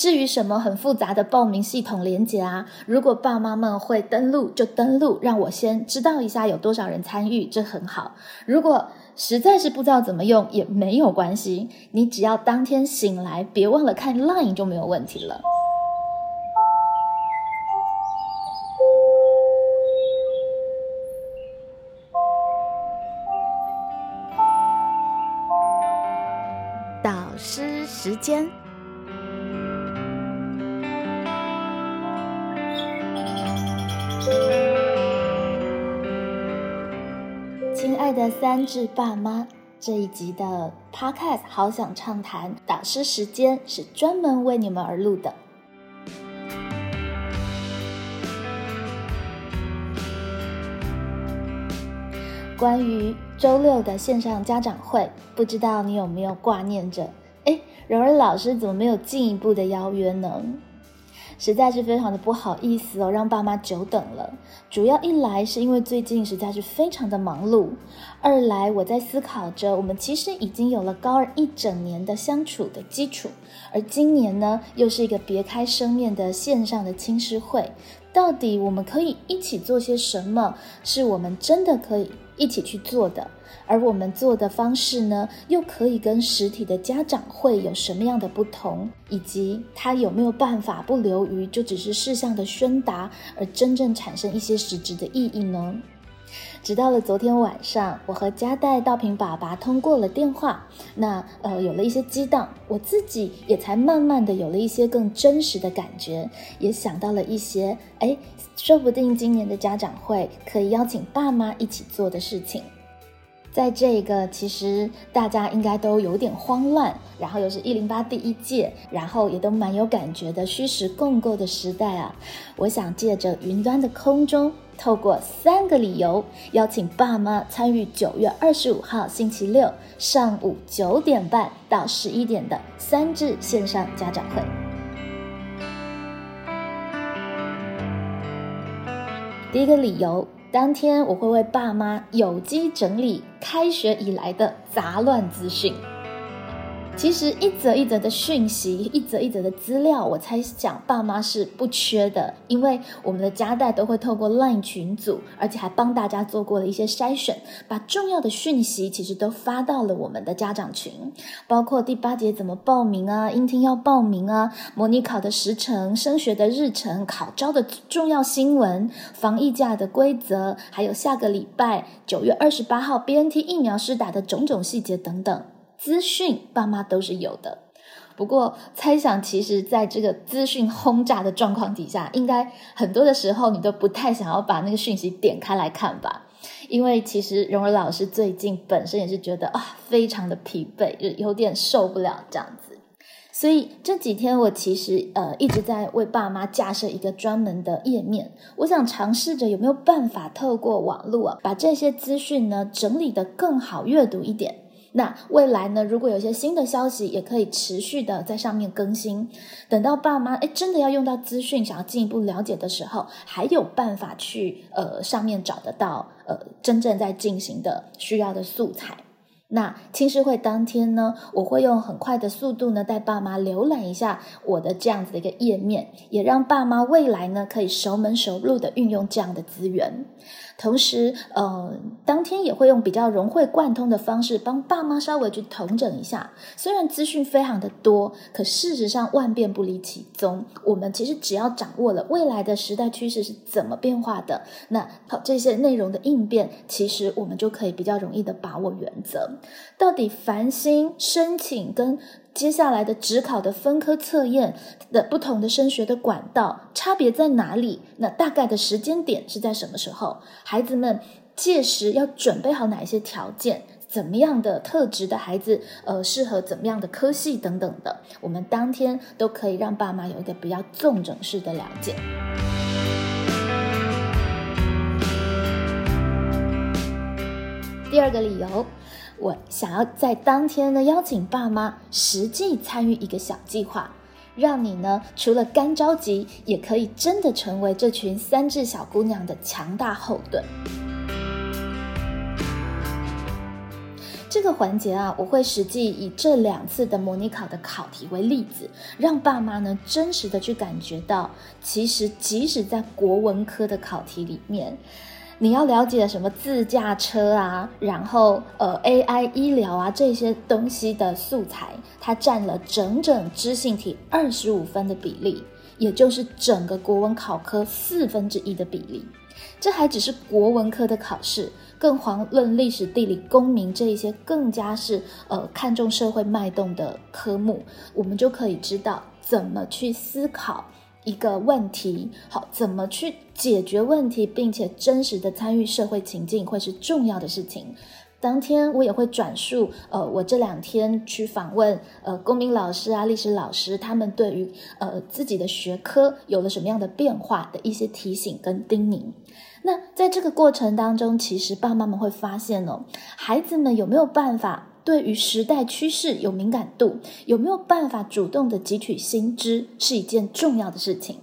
至于什么很复杂的报名系统连接啊，如果爸妈们会登录就登录，让我先知道一下有多少人参与，这很好。如果实在是不知道怎么用也没有关系，你只要当天醒来别忘了看 Line 就没有问题了。导师时间，的三智爸妈，这一集的 Podcast 好想畅谈导师时间是专门为你们而录的。关于周六的线上家长会，不知道你有没有挂念着？哎，柔儿老师怎么没有进一步的邀约呢？实在是非常的不好意思哦，让爸妈久等了。主要一来是因为最近实在是非常的忙碌，二来我在思考着，我们其实已经有了高二一整年的相处的基础，而今年呢，又是一个别开生面的线上的亲师会，到底我们可以一起做些什么？是我们真的可以一起去做的？而我们做的方式呢，又可以跟实体的家长会有什么样的不同？以及它有没有办法不流于就只是事项的宣达，而真正产生一些实质的意义呢？直到了昨天晚上，我和嘉代道平爸爸通过了电话，那呃有了一些激荡，我自己也才慢慢的有了一些更真实的感觉，也想到了一些，哎，说不定今年的家长会可以邀请爸妈一起做的事情。在这个其实大家应该都有点慌乱，然后又是一零八第一届，然后也都蛮有感觉的虚实共构的时代啊，我想借着云端的空中，透过三个理由，邀请爸妈参与九月二十五号星期六上午九点半到十一点的三至线上家长会。第一个理由。当天我会为爸妈有机整理开学以来的杂乱资讯。其实一则一则的讯息，一则一则的资料，我猜想爸妈是不缺的，因为我们的家代都会透过 LINE 群组，而且还帮大家做过了一些筛选，把重要的讯息其实都发到了我们的家长群，包括第八节怎么报名啊，英听要报名啊，模拟考的时程、升学的日程、考招的重要新闻、防疫假的规则，还有下个礼拜九月二十八号 BNT 疫苗施打的种种细节等等。资讯爸妈都是有的，不过猜想，其实在这个资讯轰炸的状况底下，应该很多的时候你都不太想要把那个讯息点开来看吧？因为其实荣儿老师最近本身也是觉得啊，非常的疲惫，就有点受不了这样子。所以这几天我其实呃一直在为爸妈架设一个专门的页面，我想尝试着有没有办法透过网络啊，把这些资讯呢整理的更好阅读一点。那未来呢？如果有些新的消息，也可以持续的在上面更新。等到爸妈哎真的要用到资讯，想要进一步了解的时候，还有办法去呃上面找得到呃真正在进行的需要的素材。那青师会当天呢，我会用很快的速度呢带爸妈浏览一下我的这样子的一个页面，也让爸妈未来呢可以熟门熟路的运用这样的资源。同时，呃，当天也会用比较融会贯通的方式帮爸妈稍微去统整一下。虽然资讯非常的多，可事实上万变不离其宗。我们其实只要掌握了未来的时代趋势是怎么变化的，那好这些内容的应变，其实我们就可以比较容易的把握原则。到底繁星申请跟接下来的职考的分科测验的不同的升学的管道差别在哪里？那大概的时间点是在什么时候？孩子们届时要准备好哪一些条件？怎么样的特质的孩子，呃，适合怎么样的科系等等的？我们当天都可以让爸妈有一个比较纵整式的了解。第二个理由。我想要在当天呢邀请爸妈实际参与一个小计划，让你呢除了干着急，也可以真的成为这群三智小姑娘的强大后盾。这个环节啊，我会实际以这两次的模拟考的考题为例子，让爸妈呢真实的去感觉到，其实即使在国文科的考题里面，你要了解什么自驾车啊，然后呃 AI 医疗啊这些东西的素材，它占了整整知性题二十五分的比例，也就是整个国文考科四分之一的比例。这还只是国文科的考试，更遑论历史、地理、公民这一些更加是呃看重社会脉动的科目，我们就可以知道怎么去思考一个问题，好，怎么去解决问题，并且真实的参与社会情境会是重要的事情。当天我也会转述，呃，我这两天去访问，呃，公民老师啊、历史老师，他们对于呃自己的学科有了什么样的变化的一些提醒跟叮咛。那在这个过程当中，其实爸妈们会发现哦，孩子们有没有办法对于时代趋势有敏感度，有没有办法主动的汲取新知，是一件重要的事情。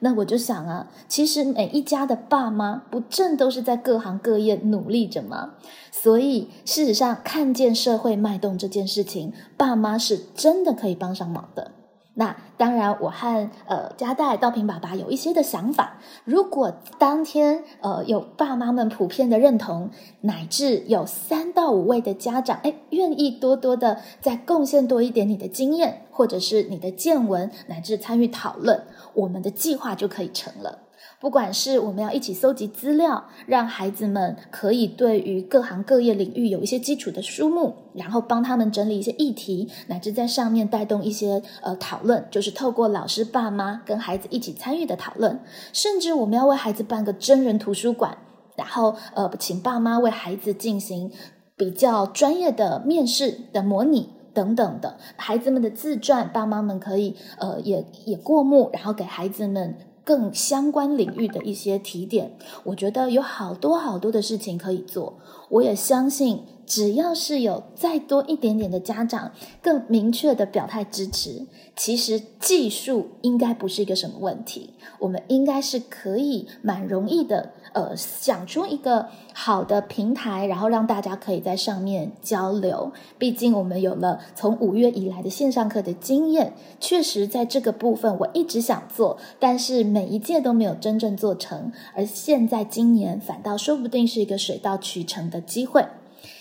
那我就想啊，其实每一家的爸妈不正都是在各行各业努力着吗？所以事实上，看见社会脉动这件事情，爸妈是真的可以帮上忙的。那当然，我和呃加代道平爸爸有一些的想法。如果当天呃有爸妈们普遍的认同，乃至有三到五位的家长，哎，愿意多多的再贡献多一点你的经验，或者是你的见闻，乃至参与讨论，我们的计划就可以成了。不管是我们要一起搜集资料，让孩子们可以对于各行各业领域有一些基础的书目，然后帮他们整理一些议题，乃至在上面带动一些呃讨论，就是透过老师、爸妈跟孩子一起参与的讨论，甚至我们要为孩子办个真人图书馆，然后呃请爸妈为孩子进行比较专业的面试的模拟等等的，孩子们的自传，爸妈们可以呃也也过目，然后给孩子们。更相关领域的一些提点，我觉得有好多好多的事情可以做。我也相信，只要是有再多一点点的家长更明确的表态支持，其实技术应该不是一个什么问题。我们应该是可以蛮容易的。呃，想出一个好的平台，然后让大家可以在上面交流。毕竟我们有了从五月以来的线上课的经验，确实在这个部分我一直想做，但是每一届都没有真正做成。而现在今年反倒说不定是一个水到渠成的机会。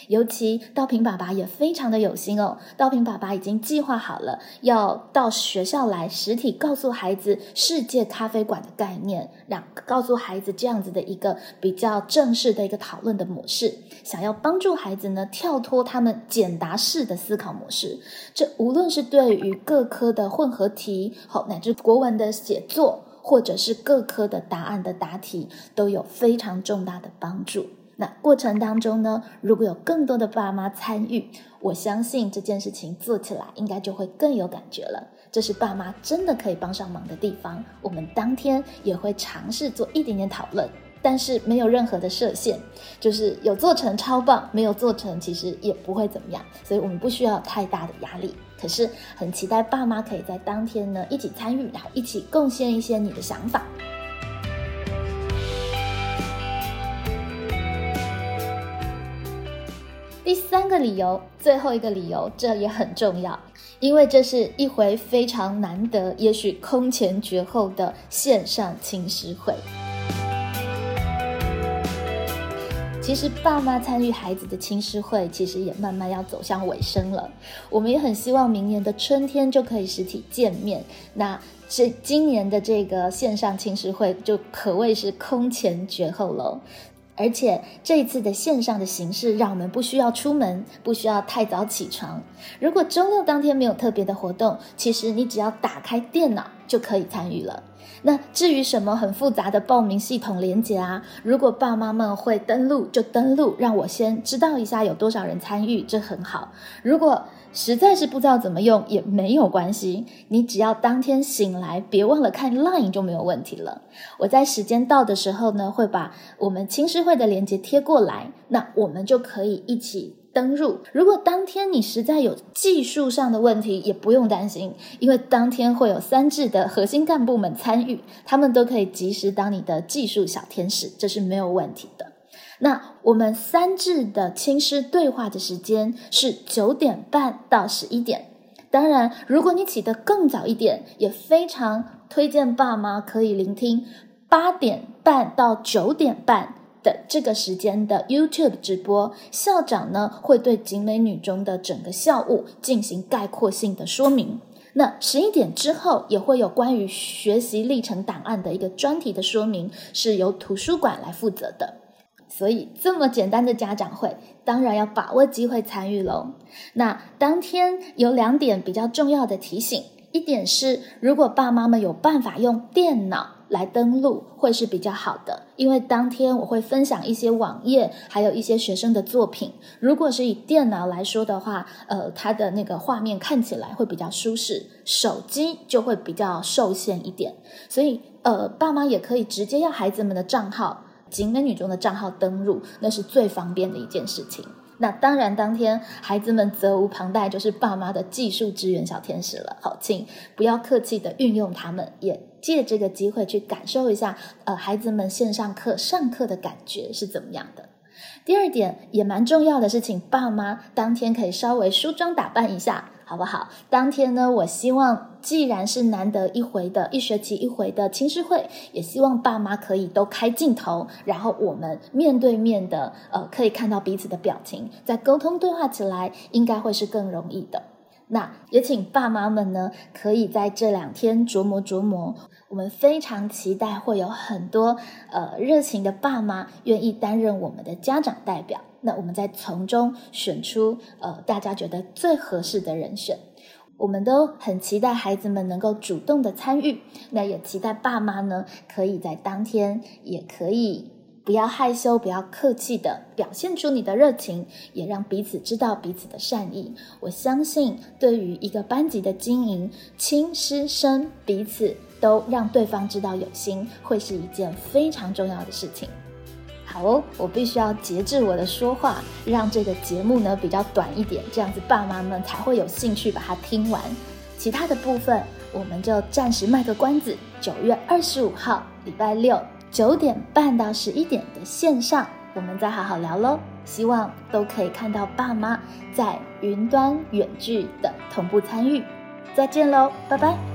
尤其道平爸爸也非常的有心哦，道平爸爸已经计划好了，要到学校来实体告诉孩子世界咖啡馆的概念，让告诉孩子这样子的一个比较正式的一个讨论的模式，想要帮助孩子呢跳脱他们简答式的思考模式，这无论是对于各科的混合题，好乃至国文的写作，或者是各科的答案的答题，都有非常重大的帮助。那过程当中呢，如果有更多的爸妈参与，我相信这件事情做起来应该就会更有感觉了。这是爸妈真的可以帮上忙的地方。我们当天也会尝试做一点点讨论，但是没有任何的设限，就是有做成超棒，没有做成其实也不会怎么样，所以我们不需要太大的压力。可是很期待爸妈可以在当天呢一起参与，然后一起贡献一些你的想法。第三个理由，最后一个理由，这也很重要，因为这是一回非常难得，也许空前绝后的线上青师会。其实，爸妈参与孩子的青师会，其实也慢慢要走向尾声了。我们也很希望明年的春天就可以实体见面。那这今年的这个线上青师会，就可谓是空前绝后喽。而且这一次的线上的形式，让我们不需要出门，不需要太早起床。如果周六当天没有特别的活动，其实你只要打开电脑就可以参与了。那至于什么很复杂的报名系统连接啊，如果爸妈们会登录就登录，让我先知道一下有多少人参与，这很好。如果实在是不知道怎么用也没有关系，你只要当天醒来别忘了看 Line 就没有问题了。我在时间到的时候呢，会把我们青师会的链接贴过来，那我们就可以一起登入。如果当天你实在有技术上的问题，也不用担心，因为当天会有三智的核心干部们参与，他们都可以及时当你的技术小天使，这是没有问题的。那我们三智的亲师对话的时间是九点半到十一点。当然，如果你起得更早一点，也非常推荐爸妈可以聆听八点半到九点半的这个时间的 YouTube 直播。校长呢会对景美女中的整个校务进行概括性的说明。那十一点之后也会有关于学习历程档案的一个专题的说明，是由图书馆来负责的。所以这么简单的家长会，当然要把握机会参与喽。那当天有两点比较重要的提醒，一点是如果爸妈们有办法用电脑来登录，会是比较好的，因为当天我会分享一些网页，还有一些学生的作品。如果是以电脑来说的话，呃，它的那个画面看起来会比较舒适，手机就会比较受限一点。所以，呃，爸妈也可以直接要孩子们的账号。景美女中的账号登录，那是最方便的一件事情。那当然，当天孩子们责无旁贷，就是爸妈的技术支援小天使了。好，请不要客气的运用他们，也借这个机会去感受一下，呃，孩子们线上课上课的感觉是怎么样的。第二点也蛮重要的是，请爸妈当天可以稍微梳妆打扮一下。好不好？当天呢，我希望既然是难得一回的一学期一回的亲师会，也希望爸妈可以都开镜头，然后我们面对面的，呃，可以看到彼此的表情，在沟通对话起来，应该会是更容易的。那也请爸妈们呢，可以在这两天琢磨琢磨。我们非常期待会有很多呃热情的爸妈愿意担任我们的家长代表。那我们再从中选出呃大家觉得最合适的人选。我们都很期待孩子们能够主动的参与。那也期待爸妈呢，可以在当天也可以。不要害羞，不要客气的表现出你的热情，也让彼此知道彼此的善意。我相信，对于一个班级的经营，亲师生彼此都让对方知道有心，会是一件非常重要的事情。好哦，我必须要节制我的说话，让这个节目呢比较短一点，这样子爸妈们才会有兴趣把它听完。其他的部分，我们就暂时卖个关子。九月二十五号，礼拜六。九点半到十一点的线上，我们再好好聊喽。希望都可以看到爸妈在云端远距的同步参与。再见喽，拜拜。